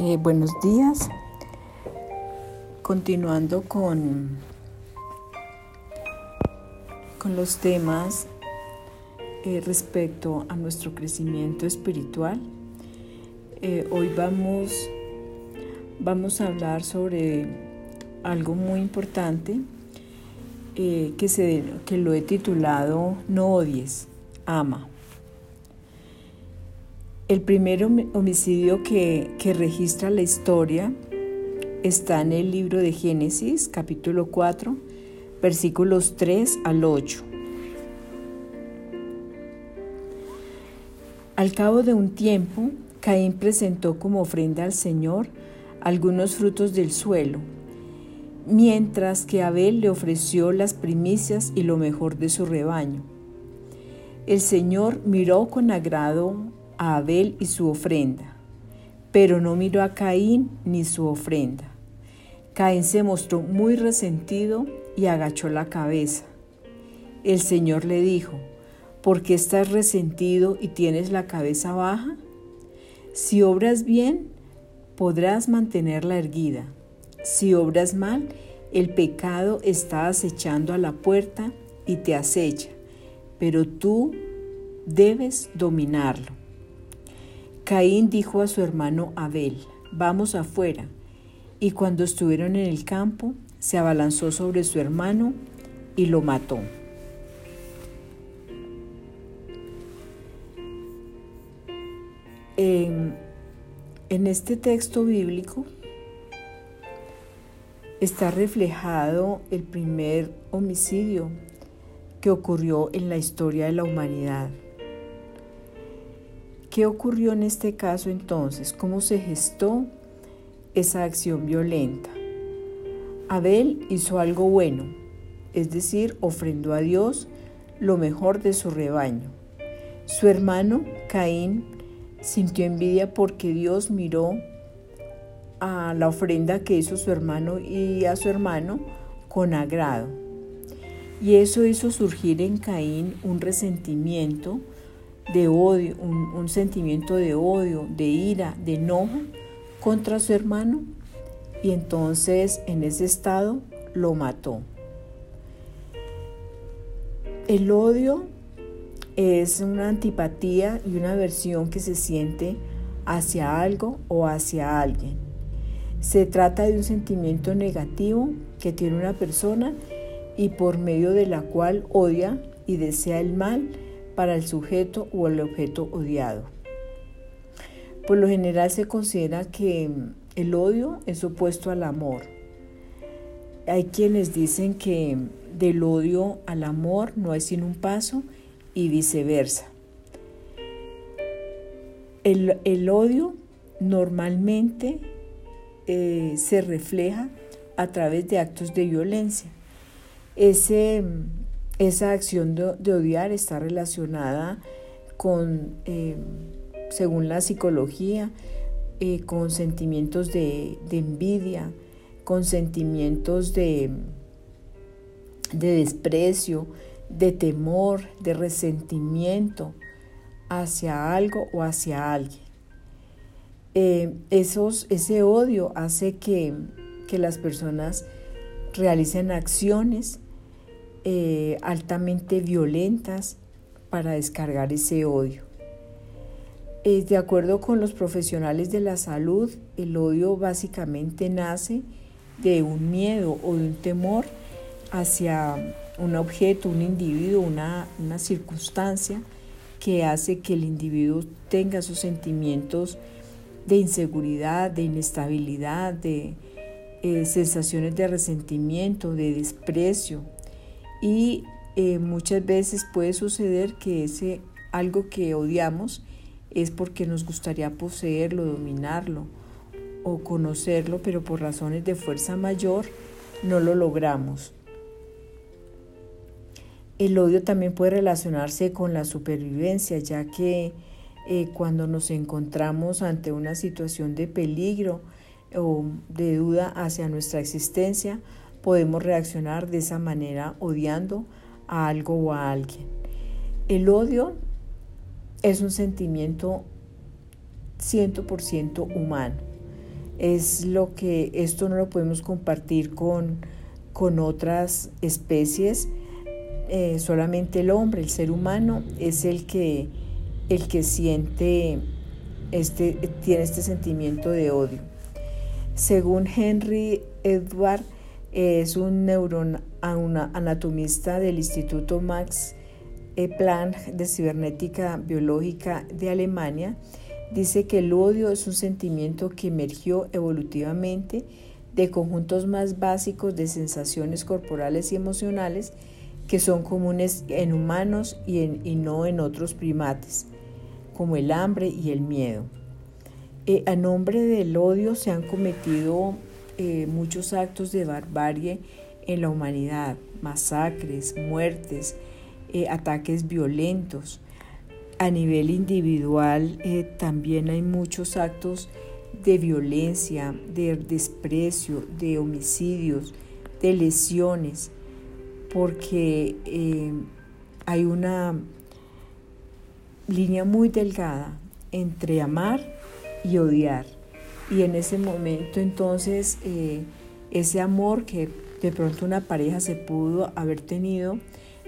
Eh, buenos días. Continuando con, con los temas eh, respecto a nuestro crecimiento espiritual, eh, hoy vamos, vamos a hablar sobre algo muy importante que, se, que lo he titulado No odies, ama. El primer homicidio que, registra la historia está en el libro de Génesis, capítulo 4, versículos 3 al 8. Al cabo de un tiempo, Caín presentó como ofrenda al Señor algunos frutos del suelo, mientras que Abel le ofreció las primicias y lo mejor de su rebaño. El Señor miró con agrado a Abel y su ofrenda, pero no miró a Caín ni su ofrenda. Caín se mostró muy resentido y agachó la cabeza. El Señor le dijo, ¿por qué estás resentido y tienes la cabeza baja? Si obras bien, podrás mantenerla erguida. Si obras mal, el pecado está acechando a la puerta y te acecha, pero tú debes dominarlo. Caín dijo a su hermano Abel, vamos afuera. Y cuando estuvieron en el campo, se abalanzó sobre su hermano y lo mató. En, este texto bíblico está reflejado el primer homicidio que ocurrió en la historia de la humanidad. ¿Qué ocurrió en este caso entonces? ¿Cómo se gestó esa acción violenta? Abel hizo algo bueno, es decir, ofrendó a Dios lo mejor de su rebaño. Su hermano, Caín, sintió envidia porque Dios miró a la ofrenda que hizo su hermano y a su hermano con agrado. Y eso hizo surgir en Caín un resentimiento de odio, un, sentimiento de odio, de ira, de enojo contra su hermano y entonces en ese estado lo mató. El odio es una antipatía y una aversión que se siente hacia algo o hacia alguien. Se trata de un sentimiento negativo que tiene una persona y por medio de la cual odia y desea el mal para el sujeto o el objeto odiado. Por lo general se considera que el odio es opuesto al amor. Hay quienes dicen que del odio al amor no hay sino un paso y viceversa. El, odio normalmente eh, se refleja a través de actos de violencia. Ese esa acción de, odiar está relacionada con, eh, según la psicología, eh, con sentimientos de, envidia, con sentimientos de, de desprecio, de temor, de resentimiento hacia algo o hacia alguien. Eh, esos, ese odio hace que, que las personas realicen acciones eh, altamente violentas para descargar ese odio. Eh, de acuerdo con los profesionales de la salud, el odio básicamente nace de un miedo o de un temor hacia un objeto, un individuo, una, circunstancia que hace que el individuo tenga sus sentimientos de inseguridad, de inestabilidad, de eh, sensaciones de resentimiento, de desprecio, y eh, muchas veces puede suceder que ese algo que odiamos es porque nos gustaría poseerlo, dominarlo o conocerlo, pero por razones de fuerza mayor no lo logramos. El odio también puede relacionarse con la supervivencia, ya que eh, cuando nos encontramos ante una situación de peligro o de duda hacia nuestra existencia, podemos reaccionar de esa manera odiando a algo o a alguien. El odio es un sentimiento 100% humano. Es lo que esto no lo podemos compartir con, con otras especies. Eh, solamente el hombre, el ser humano, es el que, el que siente este, tiene este sentimiento de odio. Según Henry Edward, es un neuroanatomista del Instituto Max Planck de Cibernética Biológica de Alemania, dice que el odio es un sentimiento que emergió evolutivamente de conjuntos más básicos de sensaciones corporales y emocionales que son comunes en humanos y, y no en otros primates como el hambre y el miedo. Eh, a nombre del odio se han cometido eh, muchos actos de barbarie en la humanidad, masacres, muertes, eh, ataques violentos. A nivel individual también hay muchos actos de violencia, de desprecio, de homicidios, de lesiones, porque hay una línea muy delgada entre amar y odiar. Y en ese momento entonces eh, ese amor que de pronto una pareja se pudo haber tenido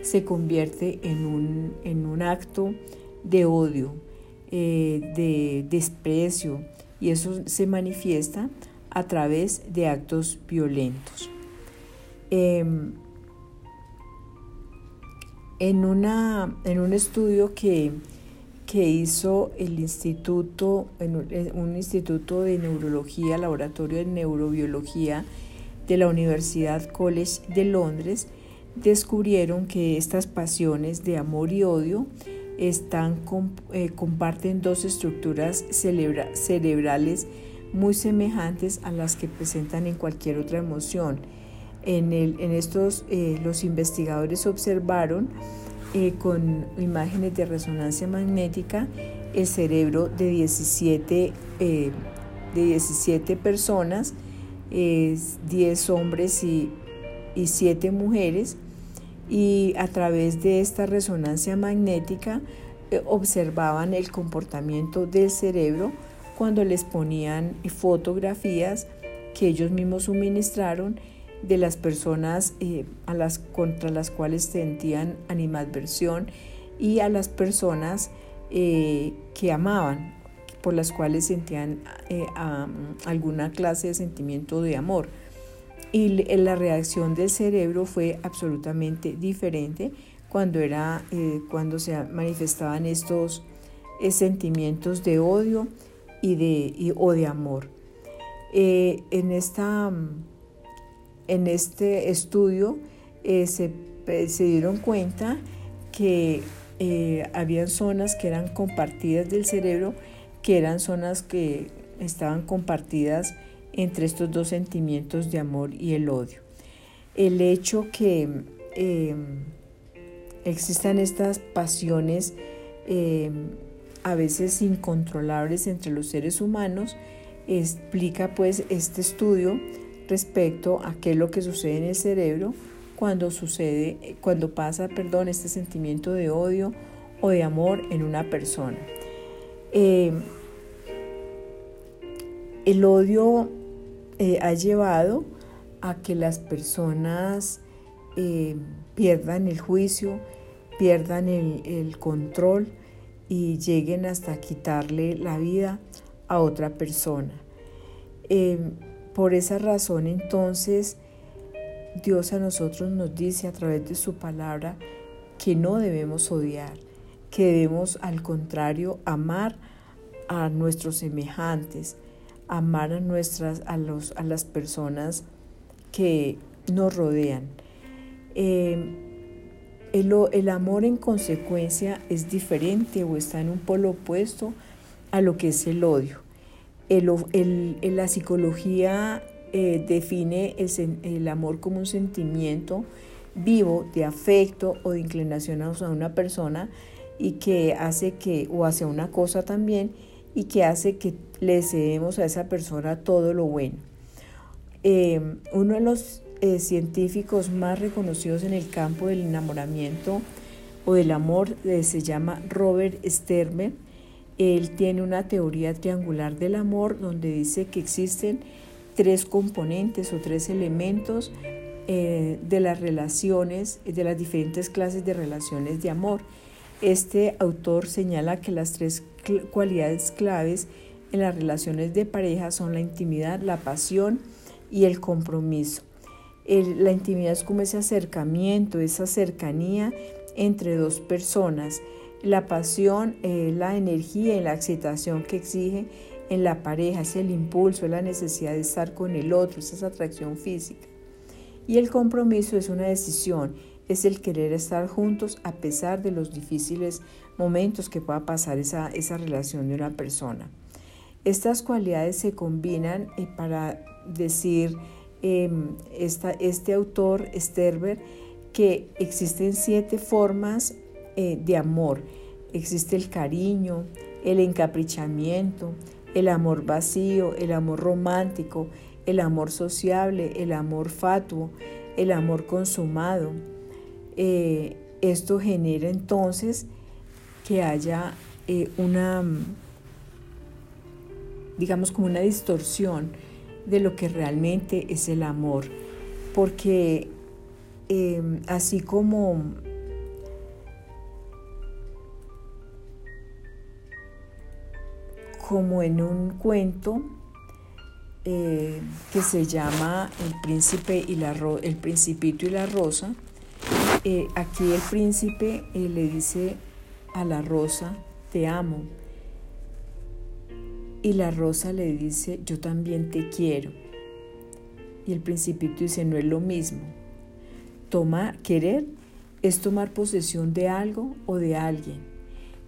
se convierte en un, en un acto de odio, eh, de desprecio y eso se manifiesta a través de actos violentos. Em, en, una, en un estudio que que hizo el instituto, un instituto de neurología, laboratorio de neurobiología de la Universidad College de Londres, descubrieron que estas pasiones de amor y odio están, eh, comparten dos estructuras cerebrales muy semejantes a las que presentan en cualquier otra emoción. En, el, en estos, eh, los investigadores observaron eh, con imágenes de resonancia magnética el cerebro de 17, eh, de 17 personas, 10 hombres y, y 7 mujeres, y a través de esta resonancia magnética eh, observaban el comportamiento del cerebro cuando les ponían fotografías que ellos mismos suministraron de las personas eh, a las, contra las cuales sentían animadversión y a las personas eh, que amaban, por las cuales sentían eh, alguna clase de sentimiento de amor. Y la reacción del cerebro fue absolutamente diferente cuando, era, cuando se manifestaban estos sentimientos de odio y de, o de amor. en esta en este estudio eh, se, dieron cuenta que eh, habían zonas que eran compartidas del cerebro, que eran zonas que estaban compartidas entre estos dos sentimientos de amor y el odio. El hecho que em, existan estas pasiones em, a veces incontrolables entre los seres humanos explica pues este estudio respecto a qué es lo que sucede en el cerebro cuando sucede, cuando pasa, perdón, este sentimiento de odio o de amor en una persona. Eh, el odio eh, ha llevado a que las personas eh, pierdan el juicio, pierdan el, control y lleguen hasta quitarle la vida a otra persona. Por esa razón entonces Dios a nosotros nos dice a través de su palabra que no debemos odiar, que debemos al contrario amar a nuestros semejantes, amar a, nuestras, a, los, a las personas que nos rodean. Em, el, el, amor en consecuencia es diferente o está en un polo opuesto a lo que es el odio. La psicología eh, define el, amor como un sentimiento vivo de afecto o de inclinación a una persona y que hace que, o hacia una cosa también, y que hace que le cedemos a esa persona todo lo bueno. Eh, uno de los eh, científicos más reconocidos en el campo del enamoramiento o del amor se llama Robert Stermer Él tiene una teoría triangular del amor donde dice que existen tres componentes o tres elementos eh, de las relaciones, de las diferentes clases de relaciones de amor. Este autor señala que las tres cualidades claves en las relaciones de pareja son la intimidad, la pasión y el compromiso. la intimidad es como ese acercamiento, esa cercanía entre dos personas. La pasión, es la energía y la excitación que exige en la pareja, es el impulso, es la necesidad de estar con el otro, es esa atracción física. Y el compromiso es una decisión, es el querer estar juntos a pesar de los difíciles momentos que pueda pasar esa, esa relación de una persona. Estas cualidades se combinan eh, para decir em, este autor, Sterber, que existen siete formas eh, de amor. Existe el cariño, el encaprichamiento, el amor vacío, el amor romántico, el amor sociable, el amor fatuo, el amor consumado. Eh, esto genera entonces que haya eh, una, digamos, como una distorsión de lo que realmente es el amor, porque así como como en un cuento eh, que se llama El príncipe y la el principito y la rosa. Eh, aquí el príncipe eh, le dice a la rosa, te amo. Y la rosa le dice, yo también te quiero. Y el principito dice, no es lo mismo. Tomar, querer es tomar posesión de algo o de alguien.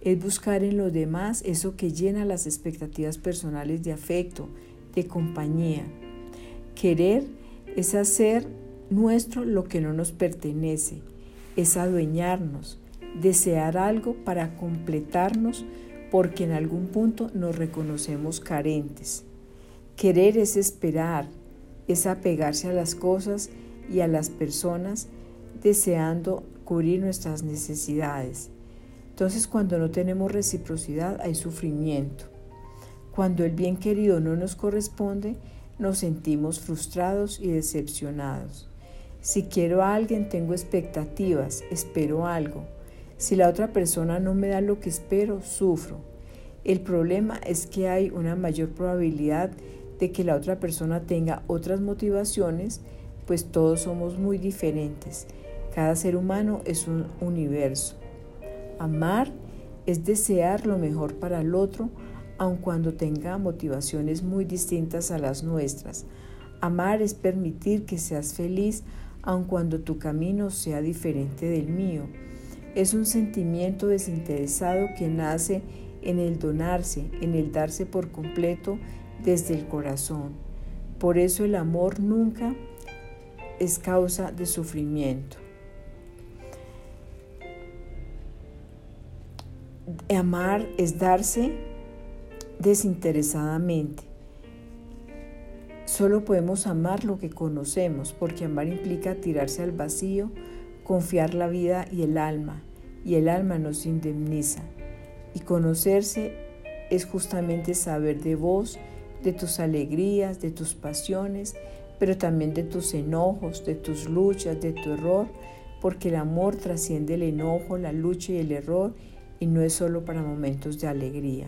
Es buscar en los demás eso que llena las expectativas personales de afecto, de compañía. Querer es hacer nuestro lo que no nos pertenece, es adueñarnos, desear algo para completarnos porque en algún punto nos reconocemos carentes. Querer es esperar, es apegarse a las cosas y a las personas deseando cubrir nuestras necesidades. Entonces cuando no tenemos reciprocidad hay sufrimiento. Cuando el bien querido no nos corresponde, nos sentimos frustrados y decepcionados. Si quiero a alguien, tengo expectativas, espero algo. Si la otra persona no me da lo que espero, sufro. El problema es que hay una mayor probabilidad de que la otra persona tenga otras motivaciones, pues todos somos muy diferentes. Cada ser humano es un universo. Amar es desear lo mejor para el otro, aun cuando tenga motivaciones muy distintas a las nuestras. Amar es permitir que seas feliz aun cuando tu camino sea diferente del mío. Es un sentimiento desinteresado que nace en el donarse, en el darse por completo desde el corazón. Por eso el amor nunca es causa de sufrimiento. Amar es darse desinteresadamente. Solo podemos amar lo que conocemos, porque amar implica tirarse al vacío, confiar la vida y el alma, y el alma nos indemniza. Y conocerse es justamente saber de vos, de tus alegrías, de tus pasiones, pero también de tus enojos, de tus luchas, de tu error, porque el amor trasciende el enojo, la lucha y el error, y no es solo para momentos de alegría.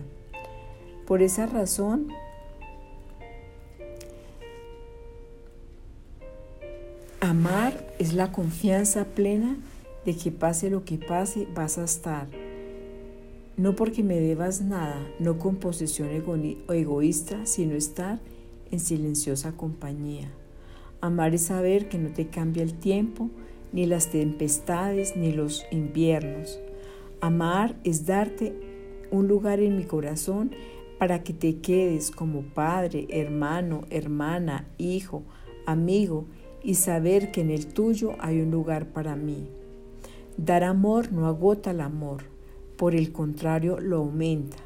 Por esa razón, amar es la confianza plena de que pase lo que pase, vas a estar. No porque me debas nada, no con posesión egoísta, sino estar en silenciosa compañía. Amar es saber que no te cambia el tiempo, ni las tempestades, ni los inviernos. Amar es darte un lugar en mi corazón para que te quedes como padre, hermano, hermana, hijo, amigo y saber que en el tuyo hay un lugar para mí. Dar amor no agota el amor, por el contrario lo aumenta.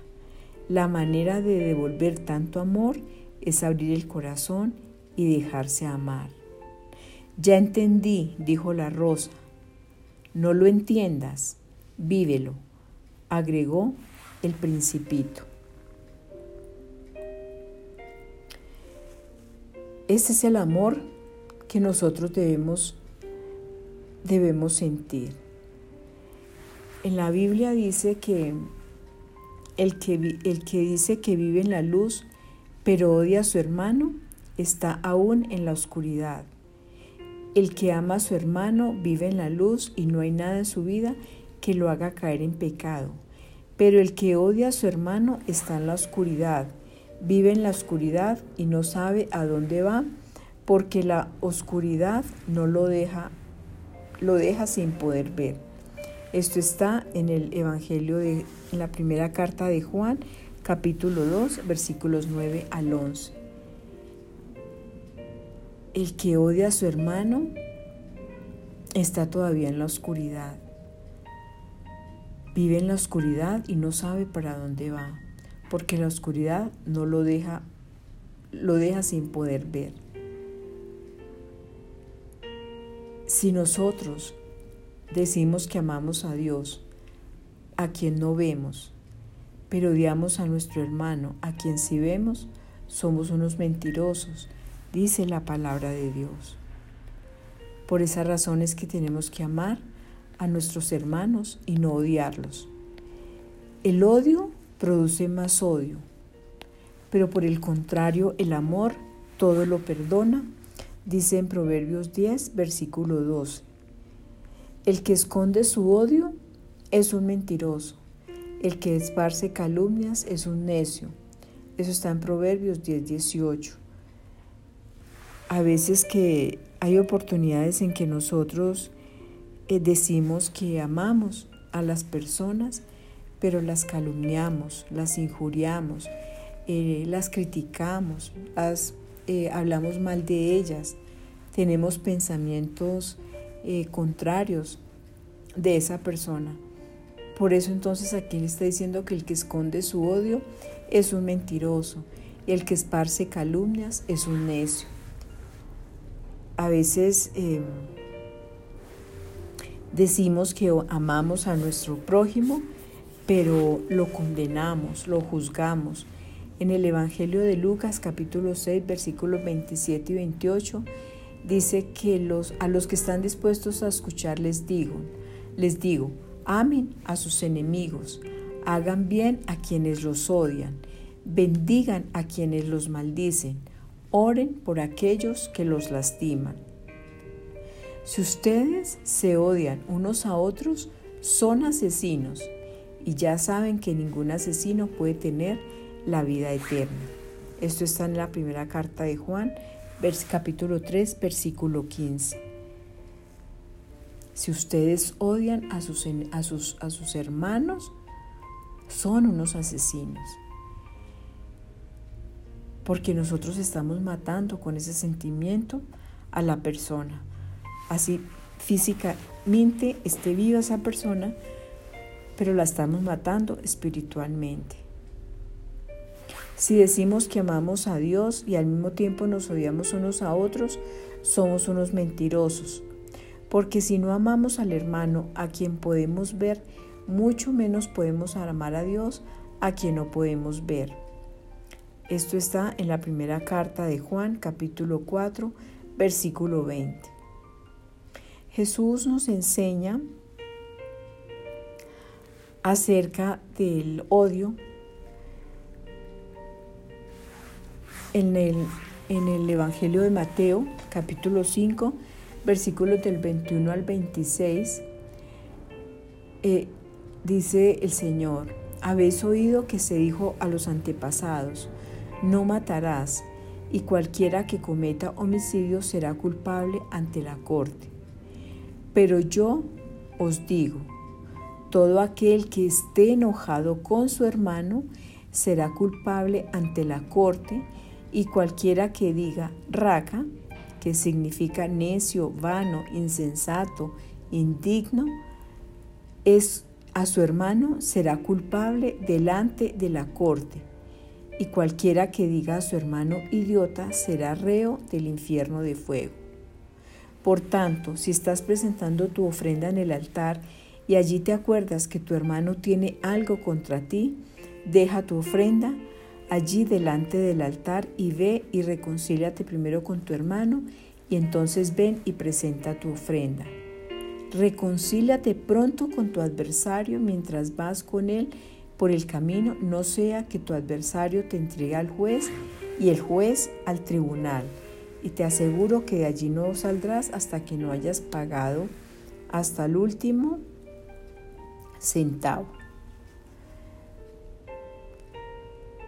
La manera de devolver tanto amor es abrir el corazón y dejarse amar. Ya entendí, dijo la rosa. No lo entiendas, vívelo, agregó el principito. Ese es el amor que nosotros debemos, debemos sentir. En la Biblia dice que el, que el que dice que vive en la luz, pero odia a su hermano, está aún en la oscuridad. El que ama a su hermano vive en la luz y no hay nada en su vida que lo haga caer en pecado. Pero el que odia a su hermano está en la oscuridad, vive en la oscuridad y no sabe a dónde va, porque la oscuridad no lo deja, lo deja sin poder ver. Esto está en el Evangelio de en la primera carta de Juan, capítulo 2, versículos 9 al 11. El que odia a su hermano está todavía en la oscuridad. Vive en la oscuridad y no sabe para dónde va, porque la oscuridad no lo deja lo deja sin poder ver. Si nosotros decimos que amamos a Dios, a quien no vemos, pero odiamos a nuestro hermano, a quien sí vemos, somos unos mentirosos dice la palabra de Dios. Por esa razón es que tenemos que amar a nuestros hermanos y no odiarlos. El odio produce más odio, pero por el contrario el amor todo lo perdona, dice en Proverbios 10, versículo 12. El que esconde su odio es un mentiroso, el que esparce calumnias es un necio. Eso está en Proverbios 10, 18 a veces que hay oportunidades en que nosotros eh, decimos que amamos a las personas, pero las calumniamos, las injuriamos, eh, las criticamos, las, eh, hablamos mal de ellas, tenemos pensamientos contrarios de esa persona. Por eso entonces aquí le está diciendo que el que esconde su odio es un mentiroso y el que esparce calumnias es un necio a veces decimos que amamos a nuestro prójimo, pero lo condenamos, lo juzgamos. En el Evangelio de Lucas capítulo 6 versículos 27 y 28 dice que a los que están dispuestos a escuchar les digo, les digo, amen a sus enemigos, hagan bien a quienes los odian, bendigan a quienes los maldicen Oren por aquellos que los lastiman. Si ustedes se odian unos a otros, son asesinos y ya saben que ningún asesino puede tener la vida eterna. Esto está en la primera carta de Juan, capítulo 3, versículo 15. Si ustedes odian a sus, a sus, a sus hermanos, son unos asesinos porque nosotros estamos matando con ese sentimiento a la persona. Así físicamente esté viva esa persona, pero la estamos matando espiritualmente. Si decimos que amamos a Dios y al mismo tiempo nos odiamos unos a otros, somos unos mentirosos. Porque si no amamos al hermano a quien podemos ver, mucho menos podemos amar a Dios a quien no podemos ver. Esto está en la primera carta de Juan, capítulo 4, versículo 20. Jesús nos enseña acerca del odio en el, en el Evangelio de Mateo, capítulo 5, versículos del 21 al 26. Eh, dice el Señor, habéis oído que se dijo a los antepasados, no matarás, y cualquiera que cometa homicidio será culpable ante la corte. Pero yo os digo, todo aquel que esté enojado con su hermano será culpable ante la corte, y cualquiera que diga raca, que significa necio, vano, insensato, indigno, es a su hermano será culpable delante de la corte y cualquiera que diga a su hermano idiota será reo del infierno de fuego. Por tanto, si estás presentando tu ofrenda en el altar y allí te acuerdas que tu hermano tiene algo contra ti, deja tu ofrenda allí delante del altar y ve y reconcíliate primero con tu hermano y entonces ven y presenta tu ofrenda. Reconcíliate pronto con tu adversario mientras vas con él por el camino, no sea que tu adversario te entregue al juez y el juez al tribunal. Y te aseguro que de allí no saldrás hasta que no hayas pagado hasta el último centavo.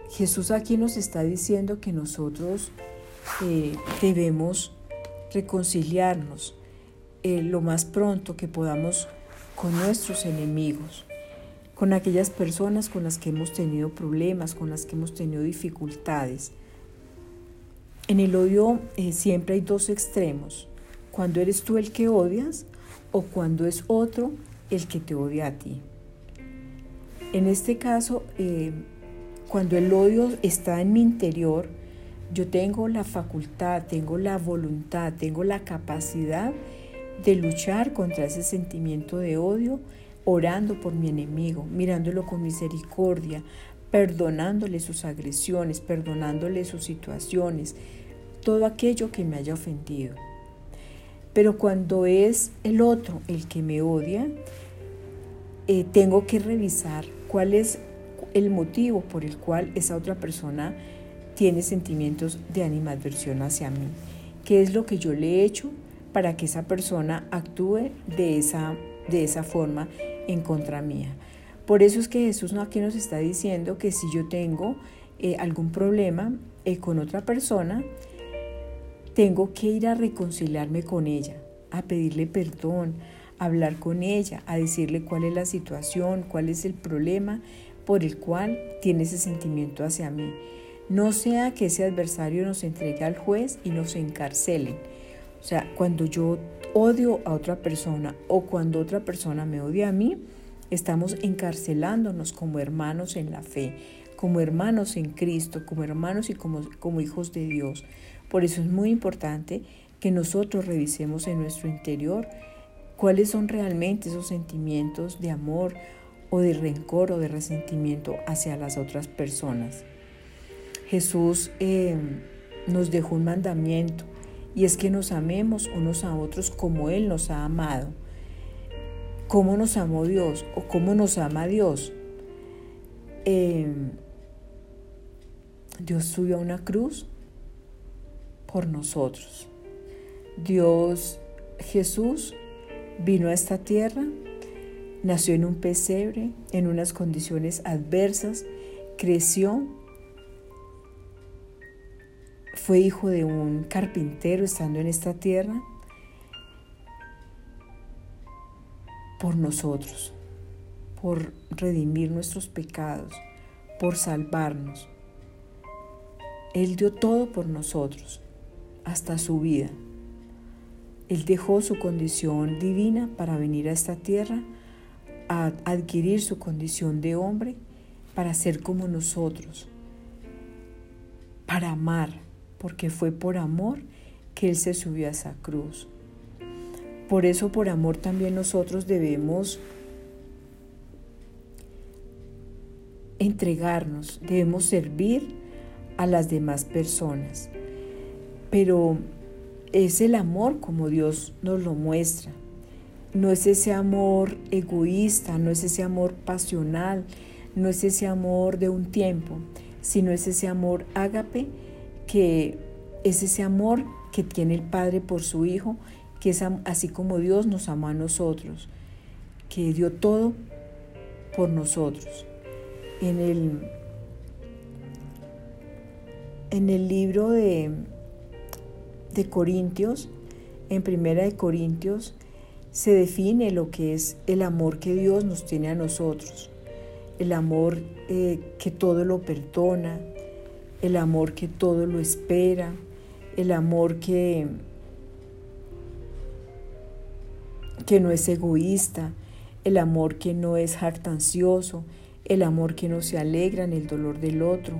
Jesús aquí nos está diciendo que nosotros eh, debemos reconciliarnos eh, lo más pronto que podamos con nuestros enemigos, con aquellas personas con las que hemos tenido problemas, con las que hemos tenido dificultades. En el odio eh, siempre hay dos extremos, cuando eres tú el que odias o cuando es otro el que te odia a ti. En este caso, cuando el odio está en mi interior, yo tengo la facultad, tengo la voluntad, tengo la capacidad de luchar contra ese sentimiento de odio, orando por mi enemigo, mirándolo con misericordia, perdonándole sus agresiones, perdonándole sus situaciones, todo aquello que me haya ofendido. Pero cuando es el otro el que me odia, eh, tengo que revisar cuál es el motivo por el cual esa otra persona tiene sentimientos de animadversión hacia mí. ¿Qué es lo que yo le he hecho para que esa persona actúe de esa, de esa forma en contra mía? Por eso es que Jesús aquí nos está diciendo que si yo tengo eh, algún problema eh, con otra persona, tengo que ir a reconciliarme con ella, a pedirle perdón, a hablar con ella, a decirle cuál es la situación, cuál es el problema por el cual tiene ese sentimiento hacia mí. No sea que ese adversario nos entregue al juez y nos encarcelen. O sea, cuando yo odio a otra persona o cuando otra persona me odia a mí, estamos encarcelándonos como hermanos en la fe, como hermanos en Cristo, como hermanos y como, como hijos de Dios. Por eso es muy importante que nosotros revisemos en nuestro interior cuáles son realmente esos sentimientos de amor o de rencor o de resentimiento hacia las otras personas. Jesús eh, nos dejó un mandamiento y es que nos amemos unos a otros como Él nos ha amado. ¿Cómo nos amó Dios o cómo nos ama Dios? Eh, Dios subió a una cruz por nosotros. Dios Jesús vino a esta tierra Nació en un pesebre, en unas condiciones adversas, creció, fue hijo de un carpintero estando en esta tierra por nosotros, por redimir nuestros pecados, por salvarnos. Él dio todo por nosotros, hasta su vida. Él dejó su condición divina para venir a esta tierra a adquirir su condición de hombre para ser como nosotros, para amar, porque fue por amor que Él se subió a esa cruz. Por eso por amor también nosotros debemos entregarnos, debemos servir a las demás personas. Pero es el amor como Dios nos lo muestra. No es ese amor egoísta, no es ese amor pasional, no es ese amor de un tiempo, sino es ese amor ágape que es ese amor que tiene el Padre por su Hijo, que es así como Dios nos amó a nosotros, que dio todo por nosotros. En el, en el libro de, de Corintios, en Primera de Corintios, se define lo que es el amor que Dios nos tiene a nosotros, el amor eh, que todo lo perdona, el amor que todo lo espera, el amor que, que no es egoísta, el amor que no es jactancioso, el amor que no se alegra en el dolor del otro,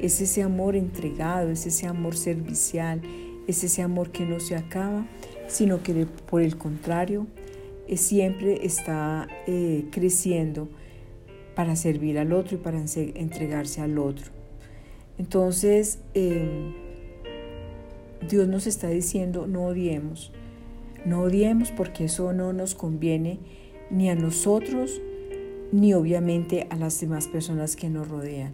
es ese amor entregado, es ese amor servicial, es ese amor que no se acaba sino que por el contrario eh, siempre está eh, creciendo para servir al otro y para entregarse al otro. Entonces, em, Dios nos está diciendo, no odiemos, no odiemos porque eso no nos conviene ni a nosotros, ni obviamente a las demás personas que nos rodean.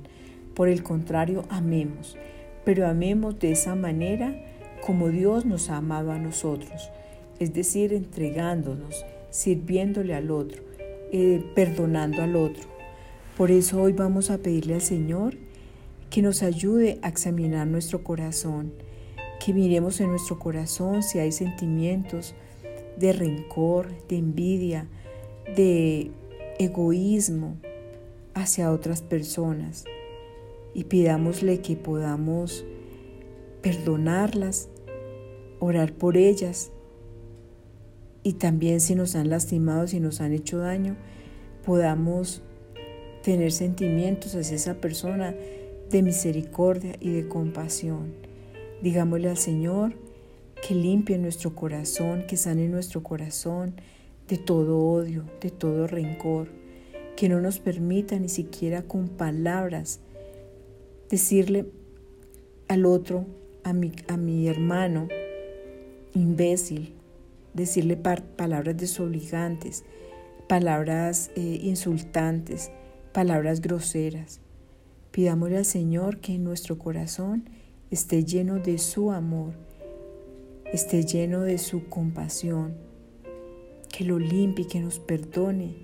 Por el contrario, amemos, pero amemos de esa manera como Dios nos ha amado a nosotros, es decir, entregándonos, sirviéndole al otro, eh, perdonando al otro. Por eso hoy vamos a pedirle al Señor que nos ayude a examinar nuestro corazón, que miremos en nuestro corazón si hay sentimientos de rencor, de envidia, de egoísmo hacia otras personas y pidámosle que podamos perdonarlas, orar por ellas y también si nos han lastimado, si nos han hecho daño, podamos tener sentimientos hacia esa persona de misericordia y de compasión. Digámosle al Señor que limpie nuestro corazón, que sane nuestro corazón de todo odio, de todo rencor, que no nos permita ni siquiera con palabras decirle al otro, a mi, a mi hermano, imbécil, decirle palabras desobligantes, palabras eh, insultantes, palabras groseras. Pidámosle al Señor que nuestro corazón esté lleno de su amor, esté lleno de su compasión, que lo limpie, que nos perdone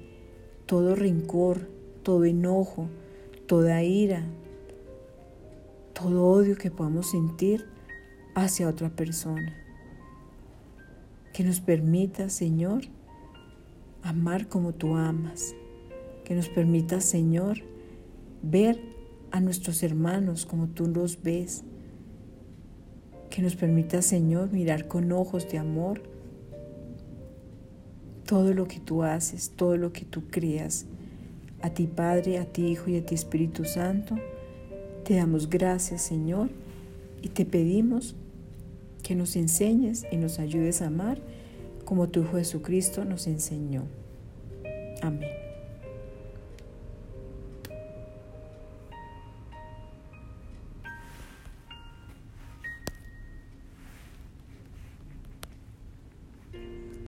todo rencor, todo enojo, toda ira, todo odio que podamos sentir hacia otra persona. Que nos permita, Señor, amar como tú amas. Que nos permita, Señor, ver a nuestros hermanos como tú los ves. Que nos permita, Señor, mirar con ojos de amor todo lo que tú haces, todo lo que tú creas. A ti Padre, a ti Hijo y a ti Espíritu Santo, te damos gracias, Señor, y te pedimos que nos enseñes y nos ayudes a amar como tu Hijo Jesucristo nos enseñó. Amén.